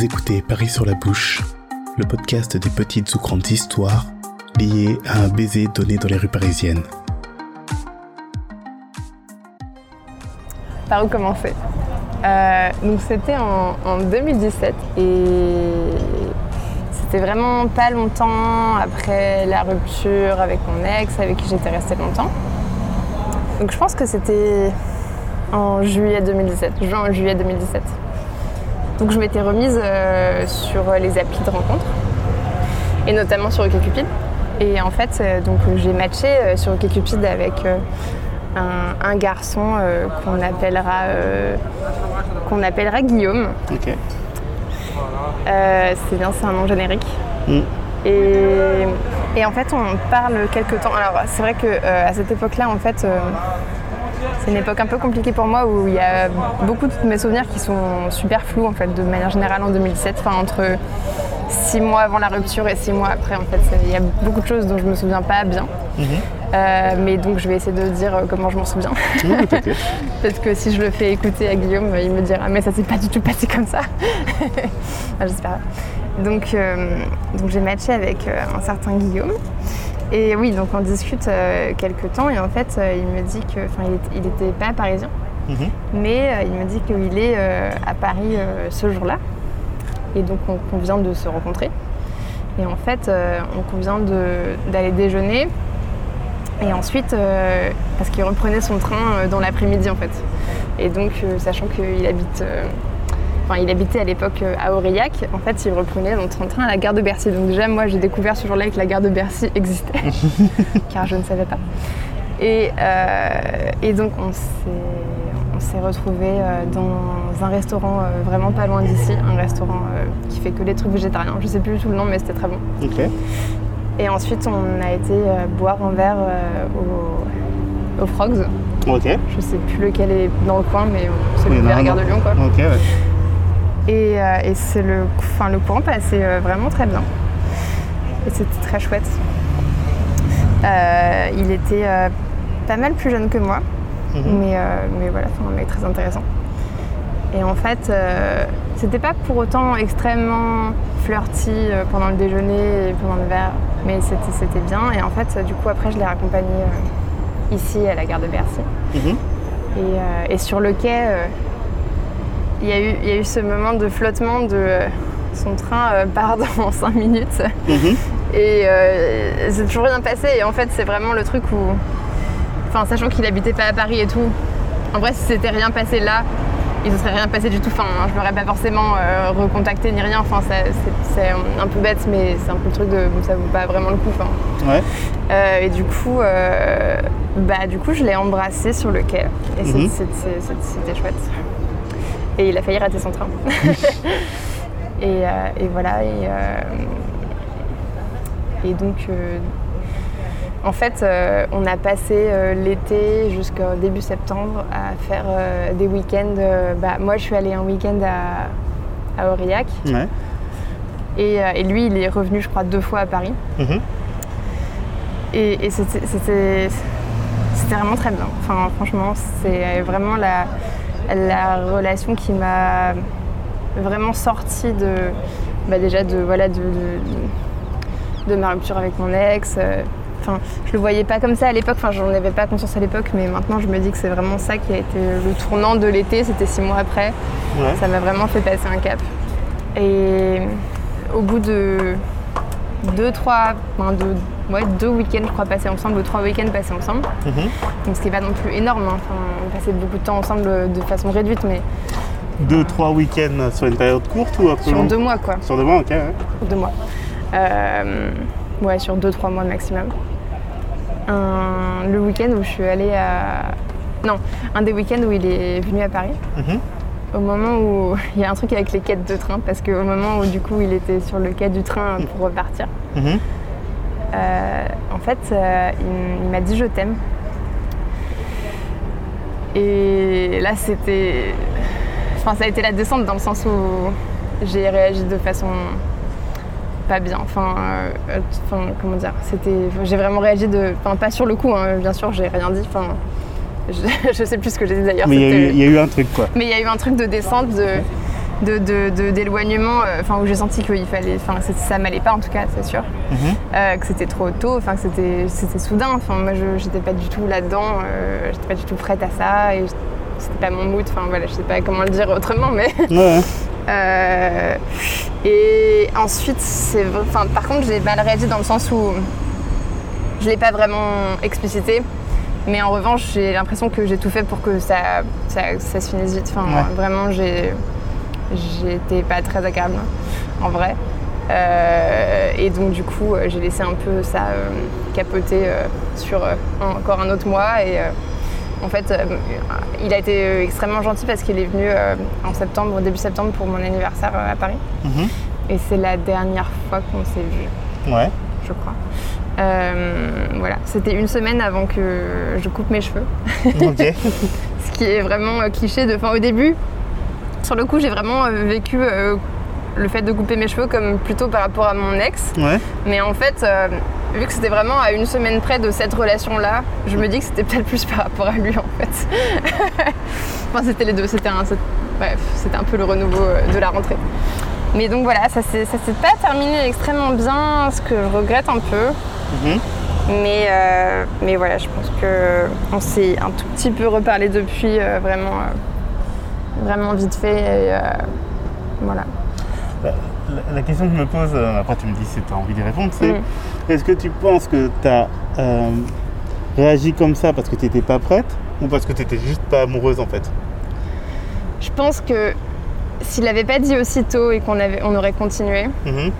Vous écoutez Paris sur la bouche, le podcast des petites ou grandes histoires liées à un baiser donné dans les rues parisiennes. Par où commencer? Euh, c'était en, en 2017 et c'était vraiment pas longtemps après la rupture avec mon ex avec qui j'étais restée longtemps. Je pense que c'était en juillet 2017, juin juillet 2017. Donc je m'étais remise euh, sur les applis de rencontre et notamment sur OkCupid. Et en fait, euh, donc j'ai matché euh, sur OkCupid avec un, un garçon qu'on appellera qu'on appellera Guillaume. Ok. C'est bien, c'est un nom générique. Mm. Et, et en fait, on parle quelques temps. Alors, c'est vrai que à cette époque-là, en fait, c'est une époque un peu compliquée pour moi où il y a beaucoup de mes souvenirs qui sont super flous, en fait, de manière générale en 2017. Enfin, entre six mois avant la rupture et six mois après, en fait, il y a beaucoup de choses dont je me souviens pas bien. Euh, mais donc, je vais essayer de dire euh, comment je m'en souviens. Mm, ok. Peut-être que si je le fais écouter à Guillaume, il me dira mais ça s'est pas du tout passé comme ça. Enfin, J'espère. Donc, euh, donc j'ai matché avec un certain Guillaume. Et oui, donc on discute euh, quelques temps et en fait euh, il me dit que, enfin il, est- il était pas parisien, Mhm. mais euh, il me dit qu'il est à Paris ce jour-là. Et donc on convient de se rencontrer. Et en fait on convient d'aller déjeuner. Et ensuite, parce qu'il reprenait son train dans l'après-midi en fait. Et donc, sachant qu'il habite, enfin, il habitait à l'époque euh, à Aurillac, en fait, il reprenait son train à la gare de Bercy. Donc déjà, moi, j'ai découvert ce jour-là que la gare de Bercy existait, car je ne savais pas. Et, euh, et donc, on s'est, retrouvés euh, dans un restaurant vraiment pas loin d'ici, un restaurant qui fait que des trucs végétariens. Je sais plus du tout le nom, mais c'était très bon. Et ensuite, on a été boire un verre au, au Frogs. Ok. Je sais plus lequel est dans le coin, mais c'est le Gare de Lyon. Quoi. Ok, ouais. Et, euh, et c'est le, enfin, le courant passait euh, vraiment très bien. Et c'était très chouette. Euh, il était pas mal plus jeune que moi, Mhm. mais, mais voilà, un mec très intéressant. Et en fait, c'était pas pour autant extrêmement flirty pendant le déjeuner et pendant le verre, mais c'était bien. Et en fait, du coup, après, je l'ai raccompagné ici à la gare de Bercy. Mhm. Et, euh, et sur le quai, euh, il y, a eu- il y a eu ce moment de flottement de euh, son train euh, part dans 5 minutes. Mhm. Et euh, c'est toujours rien passé. Et en fait, c'est vraiment le truc où. Enfin, sachant qu'il habitait pas à Paris et tout, en vrai, si c'était rien passé là, il ne serait rien passé du tout. Enfin, je l'aurais pas forcément euh, recontacté ni rien. Enfin, c'est un peu bête, mais c'est un peu le truc de. Ça vaut pas vraiment le coup. Enfin, Ouais. euh, et du coup, bah, du coup, je l'ai embrassé sur le quai. Et Mhm. c'était chouette. Et il a failli rater son train. et, euh, et voilà. Et, euh, et donc, euh, en fait, on a passé l'été jusqu'au début septembre à faire des week-ends. bah, moi, je suis allée un week-end à, à Aurillac. Ouais. Et, et lui, il est revenu, je crois, deux fois à Paris. Mhm. Et, et c'était vraiment très bien. Enfin, franchement, c'est vraiment la, la relation qui m'a vraiment sorti de, bah déjà de, voilà, de, de, de ma rupture avec mon ex. Euh, Enfin, je le voyais pas comme ça à l'époque, enfin, j'en avais pas conscience à l'époque, mais maintenant je me dis que c'est vraiment ça qui a été le tournant de l'été, c'était six mois après. Ouais. Ça m'a vraiment fait passer un cap. Et au bout de deux, trois, enfin, deux, ouais, deux week-ends, je crois, passés ensemble, ou trois week-ends passés ensemble. Mhm. Donc ce qui n'est pas non plus énorme. hein. Enfin, on passait beaucoup de temps ensemble euh, de façon réduite, mais Deux, trois week-ends sur une période courte ou un peu sur deux mois, quoi. Sur deux mois, ok. Ouais. Deux mois. Euh, ouais, sur deux, trois mois maximum. Un- le week-end où je suis allée à. Non, un des week-ends où il est venu à Paris. Mhm. Au moment où il y a un truc avec les quêtes de train, parce qu'au moment où du coup il était sur le quai du train pour repartir, Mhm. Euh, en fait euh, il, il m'a dit je t'aime. Et là c'était. Enfin ça a été la descente dans le sens où j'ai réagi de façon pas bien. Enfin, euh, enfin, comment dire C'était. J'ai vraiment réagi de. Enfin pas sur le coup, hein, bien sûr, j'ai rien dit. Enfin, je, je sais plus ce que j'ai dit d'ailleurs. Mais il y, y a eu un truc, quoi. mais il y a eu un truc de descente de. De, d'éloignement, euh, enfin où j'ai senti qu'il fallait, enfin ça m'allait pas en tout cas, c'est sûr, Mhm. Euh, que c'était trop tôt, enfin que c'était, c'était soudain. Enfin moi je j'étais pas du tout là-dedans, euh, j'étais pas du tout prête à ça et c'était pas mon mood. Enfin voilà, je sais pas comment le dire autrement, mais Ouais. euh, et ensuite, c'est, enfin, par contre, j'ai mal réagi dans le sens où je l'ai pas vraiment explicité. Mais en revanche, j'ai l'impression que j'ai tout fait pour que ça, ça, ça se finisse vite. Enfin, Ouais. vraiment, j'ai, j'étais pas très agréable, en vrai. Euh, et donc, du coup, euh, j'ai laissé un peu ça euh, capoter euh, sur encore un autre mois. Et en fait, il a été extrêmement gentil parce qu'il est venu en septembre, début septembre, pour mon anniversaire à Paris. Mhm. Et c'est la dernière fois qu'on s'est vu, Ouais. je crois. Voilà, c'était une semaine avant que je coupe mes cheveux, Ok. ce qui est vraiment cliché. De, enfin, au début, sur le coup, j'ai vraiment euh, vécu euh, le fait de couper mes cheveux comme plutôt par rapport à mon ex. Ouais. Mais en fait, euh, vu que c'était vraiment à une semaine près de cette relation-là, je me dis que c'était peut-être plus par rapport à lui en fait. enfin, c'était les deux. C'était un, bref, c'était un peu le renouveau de la rentrée. Mais donc voilà, ça s'est ça s'est pas terminé extrêmement bien, ce que je regrette un peu. Mhm. Mais, euh, mais voilà, je pense que on s'est un tout petit peu reparlé depuis, euh, vraiment, vraiment vite fait. Et, euh, voilà. La, la- la question que je me pose, euh, après tu me dis si tu as envie d'y répondre, c'est Mm. est-ce que tu penses que tu as réagi comme ça parce que tu n'étais pas prête ou parce que tu n'étais juste pas amoureuse en fait? Je pense que s'il n'avait pas dit aussitôt et qu'on avait, on aurait continué, Mhm.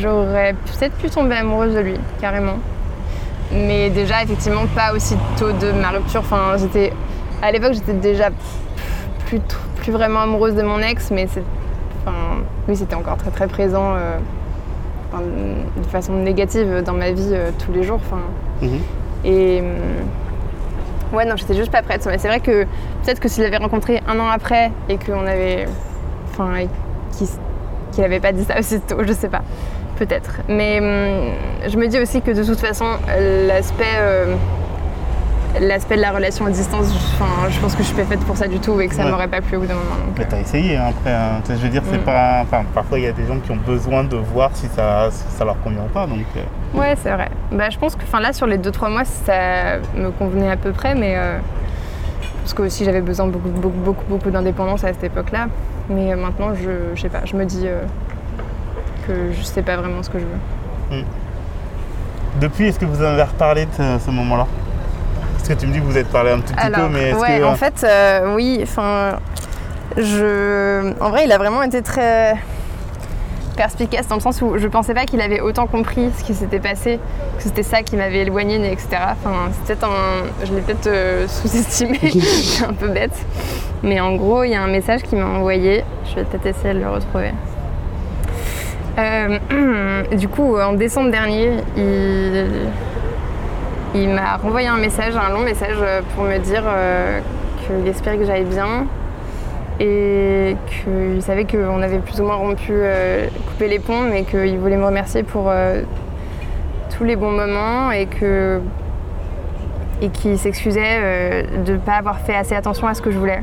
j'aurais peut-être pu tomber amoureuse de lui, carrément. Mais déjà, effectivement, pas aussitôt de ma rupture. Enfin, j'étais. À l'époque, j'étais déjà plus, plus vraiment amoureuse de mon ex, mais c'est. Enfin, oui, c'était encore très très présent euh, enfin, de façon négative dans ma vie euh, tous les jours. Enfin, Mhm. et. hum, Ouais, non, j'étais juste pas prête. Mais c'est vrai que peut-être que s'il l'avait rencontré un an après et qu'on avait. Enfin, et qu'il qu'il avait pas dit ça aussitôt, je sais pas. Peut-être. Mais hum, je me dis aussi que de toute façon, euh, l'aspect. L'aspect de la relation à distance, je- pense que je suis pas faite pour ça du tout et que ça Ouais. m'aurait pas plu au bout d'un moment. donc, Mais t'as essayé hein, après. hein. Je veux dire, c'est Mm. pas. Enfin, parfois il y a des gens qui ont besoin de voir si ça, si ça leur convient ou pas. Donc, euh, Ouais, c'est vrai. Bah, je pense que là, sur les 2-3 mois, ça me convenait à peu près, mais euh, parce que aussi j'avais besoin de beaucoup, beaucoup, beaucoup, beaucoup d'indépendance à cette époque-là. Mais euh, maintenant, je, je sais pas, je me dis que je sais pas vraiment ce que je veux. depuis, est-ce que vous en avez reparlé de ce, ce moment-là? Parce que tu me dis que vous êtes parlé un tout petit peu, mais est-ce ouais, que. en fait, euh, oui, enfin, je, en vrai, il a vraiment été très perspicace dans le sens où je pensais pas qu'il avait autant compris ce qui s'était passé, que c'était ça qui m'avait éloignée, etc. Enfin, c'est peut-être un, je l'ai peut-être euh, sous-estimé, c'est un peu bête. Mais en gros, il y a un message qu'il m'a envoyé. Je vais peut-être essayer de le retrouver. Euh, du coup, en décembre dernier, il, il m'a renvoyé un message, un long message euh, pour me dire euh, qu'il espérait que j'aille bien et qu'il savait qu'on avait plus ou moins rompu, euh, coupé les ponts, mais qu'il voulait me remercier pour euh, tous les bons moments et que et qu'il s'excusait euh, de ne pas avoir fait assez attention à ce que je voulais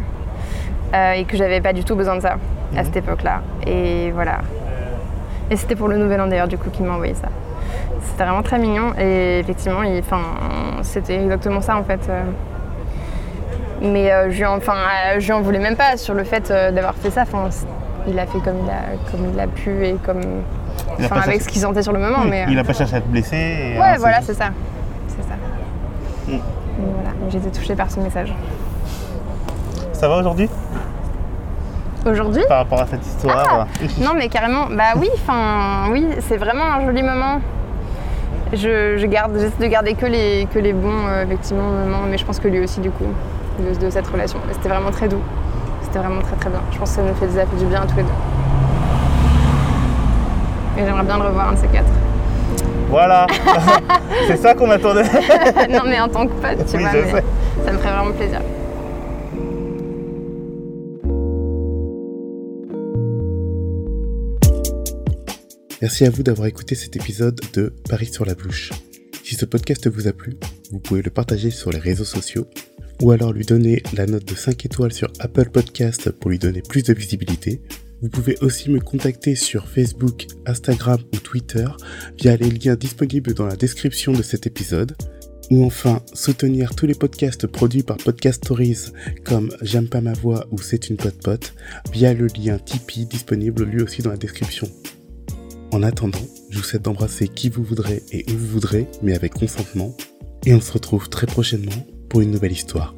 et que j'avais pas du tout besoin de ça à cette époque-là. Et voilà. Et c'était pour le Nouvel An d'ailleurs du coup qu'il m'a envoyé ça. C'était vraiment très mignon et effectivement, il- enfin, c'était exactement ça en fait. euh. Mais euh, je lui en, euh, je lui en voulais même pas sur le fait euh, d'avoir fait ça. Enfin, il a fait comme il a, comme il a pu et comme, a avec ce qu'il sentait sur le moment. Oui, mais, il n'a pas cherché à te blesser. et, Ouais, voilà, c'est ça. C'est ça. Mm. Voilà, été touchée par ce message. Ça va aujourd'hui? Aujourd'hui? Par rapport à cette histoire? Non, mais carrément, bah oui, enfin, oui, c'est vraiment un joli moment. Je, je garde, j'essaie de garder que les, que les bons, euh, effectivement, moments, mais je pense que lui aussi, du coup, de, de cette relation. C'était vraiment très doux. C'était vraiment très très bien. Je pense que ça nous fait, ça fait du bien à tous les deux. Et j'aimerais bien le revoir, un de ces quatre. Voilà C'est ça qu'on attendait non, mais en tant que pote, tu Oui, vois, ça me ferait vraiment plaisir. Merci à vous d'avoir écouté cet épisode de Paris sur la bouche. Si ce podcast vous a plu, vous pouvez le partager sur les réseaux sociaux ou alors lui donner la note de 5 étoiles sur Apple Podcast pour lui donner plus de visibilité. Vous pouvez aussi me contacter sur Facebook, Instagram ou Twitter via les liens disponibles dans la description de cet épisode. Ou enfin, soutenir tous les podcasts produits par Podcast Stories comme J'aime pas ma voix ou C'est une pote pote via le lien Tipeee disponible lui aussi dans la description. En attendant, je vous souhaite d'embrasser qui vous voudrez et où vous voudrez, mais avec consentement. Et on se retrouve très prochainement pour une nouvelle histoire.